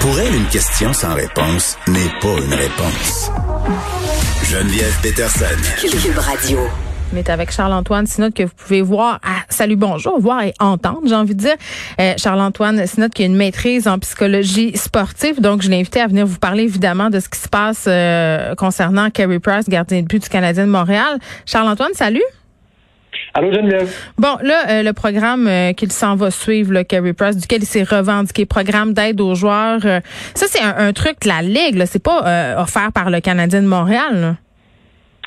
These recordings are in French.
Pour elle, une question sans réponse n'est pas une réponse. Geneviève Peterson. Cube Radio. On est avec Charles-Antoine Sinotte que vous pouvez voir à Salut Bonjour, voir et entendre, j'ai envie de dire. Euh, Charles-Antoine Sinotte qui a une maîtrise en psychologie sportive. Donc, je l'ai invité à venir vous parler évidemment de ce qui se passe euh, concernant Kerry Price, gardien de but du Canadien de Montréal. Charles-Antoine, salut. Allô Geneviève. Bon, là, euh, le programme euh, qu'il s'en va suivre, le Kerry Price, duquel il s'est revendiqué, programme d'aide aux joueurs, euh, ça c'est un, un, truc de la Ligue, c'est pas offert par le Canadien de Montréal. Là.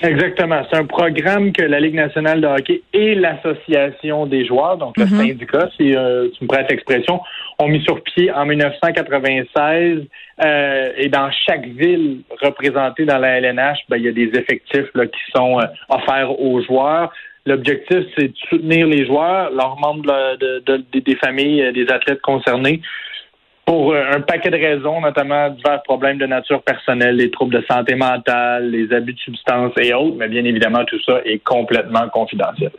Exactement. C'est un programme que la Ligue nationale de hockey et l'Association des joueurs, donc le Mhm. syndicat, si euh, tu me prêtes l'expression, ont mis sur pied en 1996. euh, et dans chaque ville représentée dans la LNH, ben, il y a des effectifs là, qui sont euh, offerts aux joueurs. L'objectif, c'est de soutenir les joueurs, leurs membres de, de- de- des familles, euh, des athlètes concernés, pour euh, un paquet de raisons, notamment divers problèmes de nature personnelle, les troubles de santé mentale, les abus de substances et autres, mais bien évidemment, tout ça est complètement confidentiel.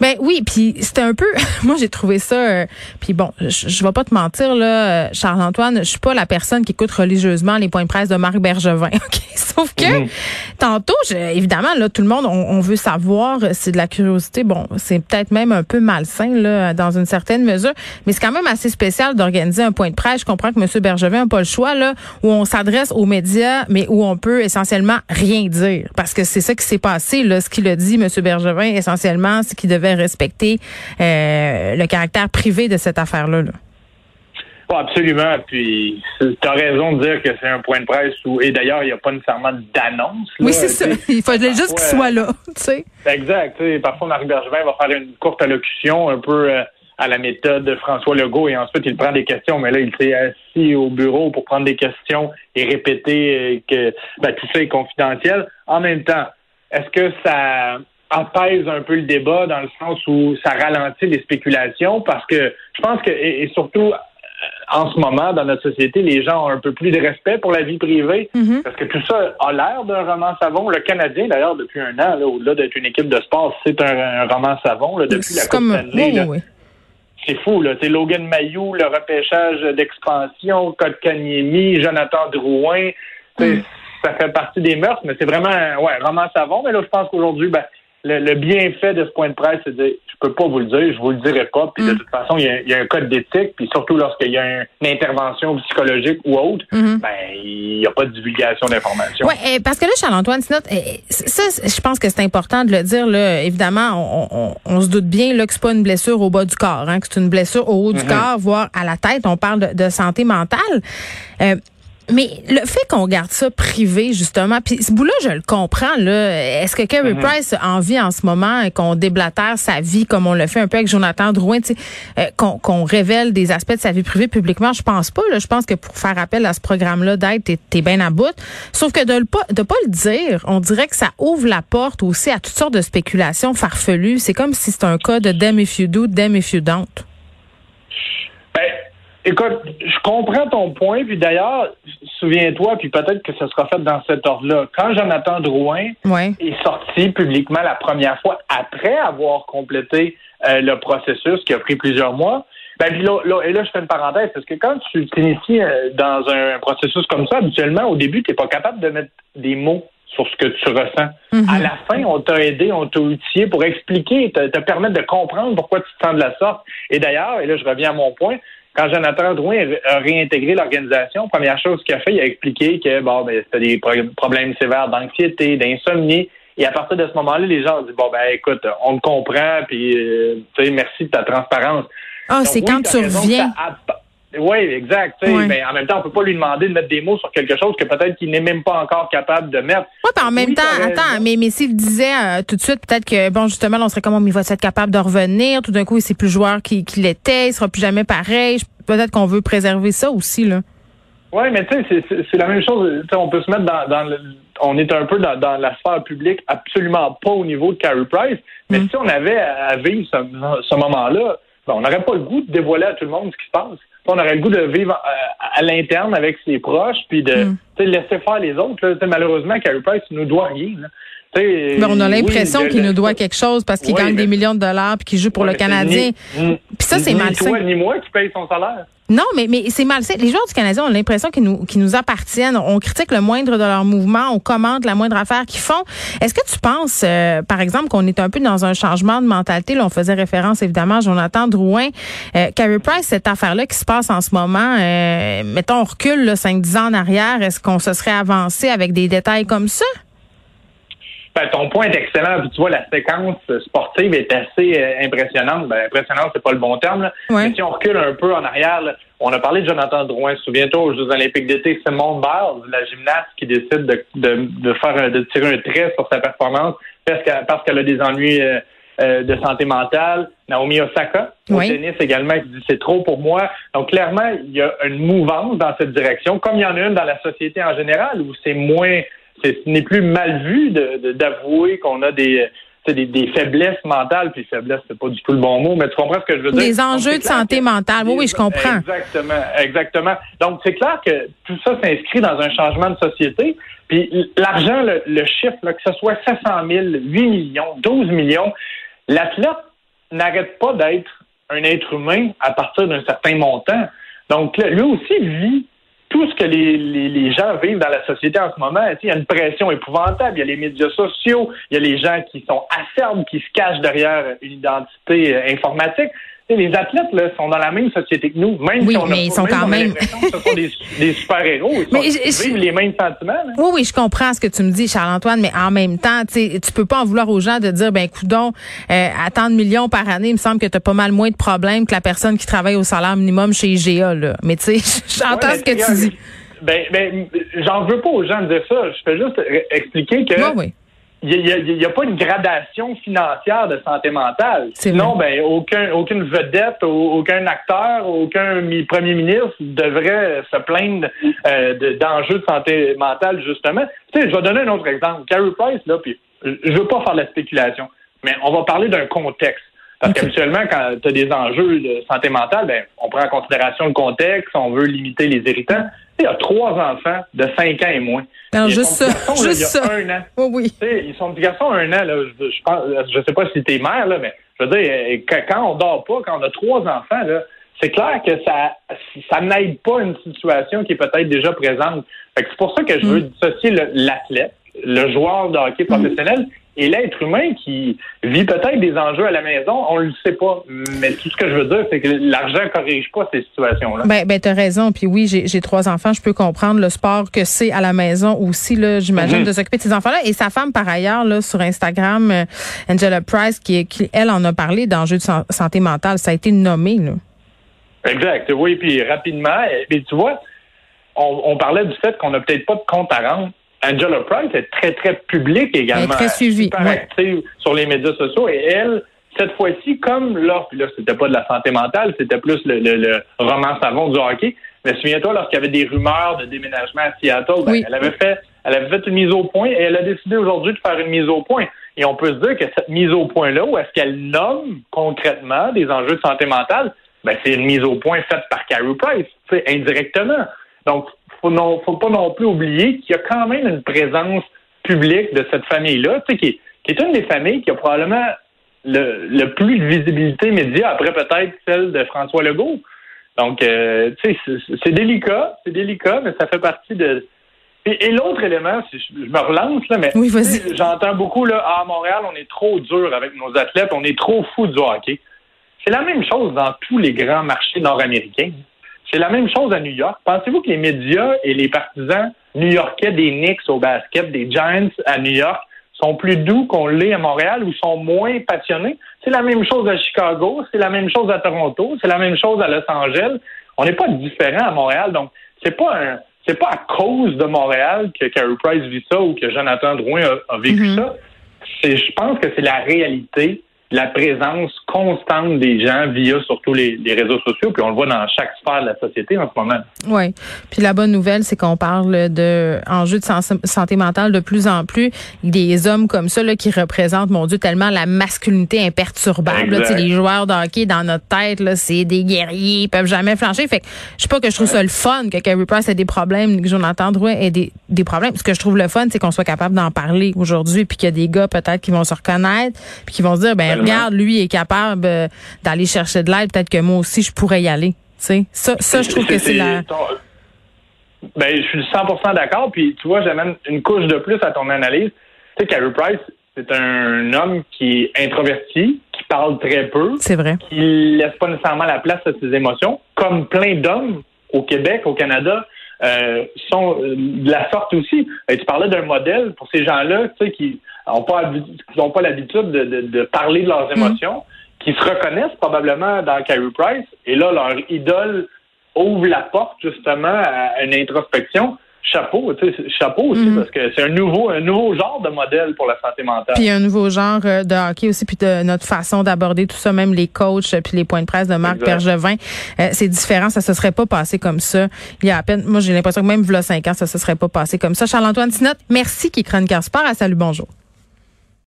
Ben oui, puis c'était un peu moi j'ai trouvé ça euh, puis bon, je, je vais pas te mentir là euh, Charles Antoine, je suis pas la personne qui écoute religieusement les points de presse de Marc Bergevin. OK, sauf que Mhm. tantôt je- évidemment là tout le monde on, on veut savoir, c'est de la curiosité. Bon, c'est peut-être même un peu malsain là dans une certaine mesure, mais c'est quand même assez spécial d'organiser un point de presse. Je comprends que monsieur Bergevin n'a pas le choix là où on s'adresse aux médias mais où on peut essentiellement rien dire parce que c'est ça qui s'est passé là, ce qu'il a dit monsieur Bergevin essentiellement, c'est qu'il devait respecter euh, le caractère privé de cette affaire-là. là. Absolument. Puis, tu as raison de dire que c'est un point de presse où, et d'ailleurs, il n'y a pas nécessairement d'annonce. Oui, c'est ça. Il fallait juste qu'il soit là. Tu sais. Exact. Parfois, Marc Bergevin va faire une courte allocution un peu euh, à la méthode de François Legault et ensuite il prend des questions. Mais là, il s'est assis au bureau pour prendre des questions et répéter euh, que ben, tout ça est confidentiel. En même temps, est-ce que ça apaise un peu le débat dans le sens où ça ralentit les spéculations? Parce que je pense que, et, et surtout, euh, en ce moment, dans notre société, les gens ont un peu plus de respect pour la vie privée. Mhm. Parce que tout ça a l'air d'un roman savon. Le Canadien, d'ailleurs, depuis un an, là, au-delà d'être une équipe de sport, c'est un, un roman savon. Là, depuis la Coupe. Stanley, oui, oui. C'est fou. Là. C'est Logan Mayou, le repêchage d'expansion, Kotkaniemi, Jonathan Drouin. Mm. Ça fait partie des mœurs, mais c'est vraiment ouais, un roman savon. Mais là, je pense qu'aujourd'hui, ben, le, le bienfait de ce point de presse, c'est de dire je peux pas vous le dire, je vous le dirai pas. Puis de Mm. toute façon, il y, a, il y a un code d'éthique, puis surtout lorsqu'il y a un- une intervention psychologique ou autre, Mhm. ben il n'y a pas de divulgation d'informations. Ouais, euh, parce que là, Charles-Antoine, Sinotte, euh, ça, c'est- je pense que c'est important de le dire. Là, évidemment, on, on- on se doute bien là, que c'est pas une blessure au bas du corps, hein, que c'est une blessure au haut du Mhm. corps, voire à la tête. On parle de, de santé mentale. Euh, mais le fait qu'on garde ça privé, justement, puis ce bout-là, je le comprends. Là, est-ce que Kerry Mhm. Price a envie en ce moment qu'on déblatère sa vie comme on le fait un peu avec Jonathan Drouin, euh, qu'on révèle des aspects de sa vie privée publiquement? Je pense pas. Là, je pense que pour faire appel à ce programme-là d'aide, t'es es bien à bout. Sauf que de le pas de pas le dire, on dirait que ça ouvre la porte aussi à toutes sortes de spéculations farfelues. C'est comme si c'était un cas de damn if you do, damn if you don't. Écoute, je comprends ton point, puis d'ailleurs, souviens-toi, puis peut-être que ce sera fait dans cet ordre-là. Quand Jonathan Drouin Ouais. est sorti publiquement la première fois après avoir complété euh, le processus qui a pris plusieurs mois, ben, puis là, là- et là, je fais une parenthèse, parce que quand tu t'inities euh, dans un processus comme ça, habituellement, au début, tu n'es pas capable de mettre des mots sur ce que tu ressens. Mhm. À la fin, on t'a aidé, on t'a outillé pour expliquer, te, te permettre de comprendre pourquoi tu te sens de la sorte. Et d'ailleurs, et là, je reviens à mon point, quand Jonathan Drouin a réintégré l'organisation, première chose qu'il a fait, il a expliqué que bon, ben, c'était des pro- problèmes sévères d'anxiété, d'insomnie. Et à partir de ce moment-là, les gens ont dit bon ben écoute, on te comprend, puis euh, tu sais, merci de ta transparence. Ah, c'est oui, quand tu raison reviens. ça Oui, exact. Mais en même temps, on peut pas lui demander de mettre des mots sur quelque chose que peut-être qu'il n'est même pas encore capable de mettre. Oui, puis en même Oui, temps, attends, mais, mais s'il disait euh, tout de suite, peut-être que, bon, justement, là, on serait comme, oh, il va être capable de revenir. Tout d'un coup, il c'est plus joueur qu'il qu'il était. Il sera plus jamais pareil. Peut-être qu'on veut préserver ça aussi, là. Oui, mais tu sais, c'est- la même chose. On peut se mettre dans, dans le, on est un peu dans, dans la sphère publique, absolument pas au niveau de Carey Price. Mais Mm. si on avait à vivre ce, ce moment-là, ben, on n'aurait pas le goût de dévoiler à tout le monde ce qui se passe. On aurait le goût de vivre à, à l'interne avec ses proches, puis de Mm. laisser faire les autres. Là. Malheureusement, Carey Price ne nous doit rien. là. On a l'impression qu'il nous doit quelque chose parce qu'il gagne des millions de dollars puis qu'il joue pour le Canadien. Puis ça, c'est malsain. Ni toi ni moi qui paye son salaire. Non, mais, mais c'est malsain. Les joueurs du Canadien ont l'impression qu'ils nous, qu'ils nous appartiennent. On critique le moindre de leurs mouvements, on commente la moindre affaire qu'ils font. Est-ce que tu penses, euh, par exemple, qu'on est un peu dans un changement de mentalité? Là, on faisait référence évidemment à Jonathan Drouin. Euh, Carey Price, cette affaire-là qui se passe en ce moment, euh, mettons, on recule 5-10 ans en arrière, est-ce qu'on se serait avancé avec des détails comme ça? Ben, ton point est excellent. tu vois, la séquence sportive est assez euh, impressionnante. Ben, impressionnante, c'est pas le bon terme. Mais si on recule un peu en arrière, on a parlé de Jonathan Drouin. Souviens-toi aux Jeux Olympiques d'été, Simone Biles, la gymnaste qui décide de, de, de, faire de tirer un trait sur sa performance parce qu'elle parce qu'elle a des ennuis euh, euh, de santé mentale. Naomi Osaka, au tennis également, qui dit c'est trop pour moi. Donc clairement, il y a une mouvance dans cette direction, comme il y en a une dans la société en général, où c'est moins ce n'est plus mal vu d'avouer qu'on a des, des, faiblesses mentales, puis faiblesse, c'est pas du tout le bon mot, mais tu comprends ce que je veux dire? Des enjeux de santé mentale, oui, oui, je comprends. Exactement, exactement. Donc, c'est clair que tout ça s'inscrit dans un changement de société, puis l'argent, le, chiffre, que ce soit 700 000, 8 millions, 12 millions, l'athlète n'arrête pas d'être un être humain à partir d'un certain montant. Donc, lui aussi vit tout ce que les, les, gens vivent dans la société en ce moment. Il y a une pression épouvantable. Il y a les médias sociaux, il y a les gens qui sont acerbes, qui se cachent derrière une identité euh, informatique. Les athlètes là, sont dans la même société que nous, même oui, si on mais ils sont quand même. ce sont des, des super-héros. Ils, vivent les mêmes sentiments. Oui, oui, je comprends ce que tu me dis, Charles-Antoine, mais en même temps, tu peux pas en vouloir aux gens de dire, ben, coudon, euh, à tant de millions par année, il me semble que tu as pas mal moins de problèmes que la personne qui travaille au salaire minimum chez IGA. Là. Mais tu sais, j'entends ce que tu dis. Ben, ben j'en veux pas aux gens de dire ça. Je peux juste expliquer que. Oui, oui il n'y a, pas une gradation financière de santé mentale. Sinon, ben, aucun, aucune vedette, aucun acteur, aucun premier ministre devrait se plaindre euh, d'enjeux de, santé mentale, justement. Tu sais, je vais donner un autre exemple. Carrie Price, là, puis je veux pas faire de la spéculation, mais on va parler d'un contexte. Parce qu'habituellement, quand tu as des enjeux de santé mentale, ben, on prend en considération le contexte, on veut limiter les irritants. Il y a trois enfants de cinq ans et moins. Non, juste ça. juste ça. un an. Oui, oui. ils sont petits garçons un an. Là, je, je, pense, je sais pas si t'es mère, là, mais je veux dire, quand on dort pas, quand on a trois enfants, là, c'est clair que ça ça n'aide pas une situation qui est peut-être déjà présente. c'est pour ça que je veux mm. dissocier l'athlète, le, joueur de hockey professionnel et l'être humain qui vit peut-être des enjeux à la maison, on le sait pas. Mais tout ce que je veux dire, c'est que l'argent corrige pas ces situations-là. Ben, ben t'as raison. Puis oui, j'ai trois enfants, je peux comprendre le sport que c'est à la maison aussi. Là, j'imagine mhm. de s'occuper de ces enfants-là. Et sa femme, par ailleurs, là, sur Instagram, euh, Angela Price, qui, qui elle en a parlé d'enjeux de santé mentale, ça a été nommé. Là. Exact. Oui, puis rapidement, mais tu vois, on, on parlait du fait qu'on n'a peut-être pas de compte à rendre. Angela Price est très, très publique également. Elle est très suivie. Super active sur les médias sociaux. Et elle, cette fois-ci, comme là, puis là, c'était pas de la santé mentale, c'était plus le, le, roman savon du hockey. Mais souviens-toi, lorsqu'il y avait des rumeurs de déménagement à Seattle, ben, elle avait fait elle avait fait une mise au point et elle a décidé aujourd'hui de faire une mise au point. Et on peut se dire que cette mise au point-là, où est-ce qu'elle nomme concrètement des enjeux de santé mentale, ben, c'est une mise au point faite par Carrie Price, indirectement. Donc, faut non, faut pas non plus oublier qu'il y a quand même une présence publique de cette famille-là, qui, qui est une des familles qui a probablement le, plus de visibilité média après peut-être celle de François Legault. Donc, euh, tu sais, c'est délicat, c'est délicat, mais ça fait partie de. Et, l'autre élément, je, je me relance là, mais j'entends beaucoup là, à Montréal, on est trop dur avec nos athlètes, on est trop fou du hockey. C'est la même chose dans tous les grands marchés nord-américains. C'est la même chose à New York. Pensez-vous que les médias et les partisans new-yorkais des Knicks au basket, des Giants à New York, sont plus doux qu'on l'est à Montréal ou sont moins passionnés? C'est la même chose à Chicago, c'est la même chose à Toronto, c'est la même chose à Los Angeles. On n'est pas différent à Montréal, donc c'est pas un, c'est pas à cause de Montréal que Carey Price vit ça ou que Jonathan Drouin a, vécu mm-hmm. ça. C'est, je pense que c'est la réalité la présence constante des gens via surtout les, les, réseaux sociaux, puis on le voit dans chaque sphère de la société en ce moment. Oui. Puis la bonne nouvelle, c'est qu'on parle de enjeux de santé mentale de plus en plus. Des hommes comme ça là, qui représentent, mon Dieu, tellement la masculinité imperturbable. Là, les joueurs de hockey dans notre tête, là, c'est des guerriers, ils peuvent jamais flancher. Fait que je sais pas que je trouve ça le fun que Carey Price ait des problèmes, que Jonathan Drouin ait des, des problèmes. Ce que je trouve le fun, c'est qu'on soit capable d'en parler aujourd'hui, puis qu'il y a des gars peut-être qui vont se reconnaître, puis qui vont se dire, ben regarde, lui est capable euh, d'aller chercher de l'aide, peut-être que moi aussi je pourrais y aller. Ça, ça, je trouve que c'est la. Ben, je suis 100% d'accord. Puis, tu vois, j'amène une couche de plus à ton analyse. Tu sais, Carey Price, c'est un homme qui est introverti, qui parle très peu. C'est vrai. Qui laisse pas nécessairement la place à ses émotions, comme plein d'hommes au Québec, au Canada, euh, sont euh, de la sorte aussi. Et tu parlais d'un modèle pour ces gens-là, tu sais, qui n'ont pas, ont pas l'habitude de, de, de, parler de leurs mm. émotions, qui se reconnaissent probablement dans Carey Price, et là, leur idole ouvre la porte justement à une introspection chapeau, tu sais, chapeau aussi, mhm. parce que c'est un nouveau, un nouveau genre de modèle pour la santé mentale. Puis un nouveau genre euh, de hockey aussi, puis de notre façon d'aborder tout ça, même les coachs, puis les points de presse de Marc Bergevin, euh, c'est différent, ça se serait pas passé comme ça. Il y a à peine, moi j'ai l'impression que même v'là cinq ans, ça se serait pas passé comme ça. Charles-Antoine Sinot, merci qui chroniqueur sport. À salut, bonjour.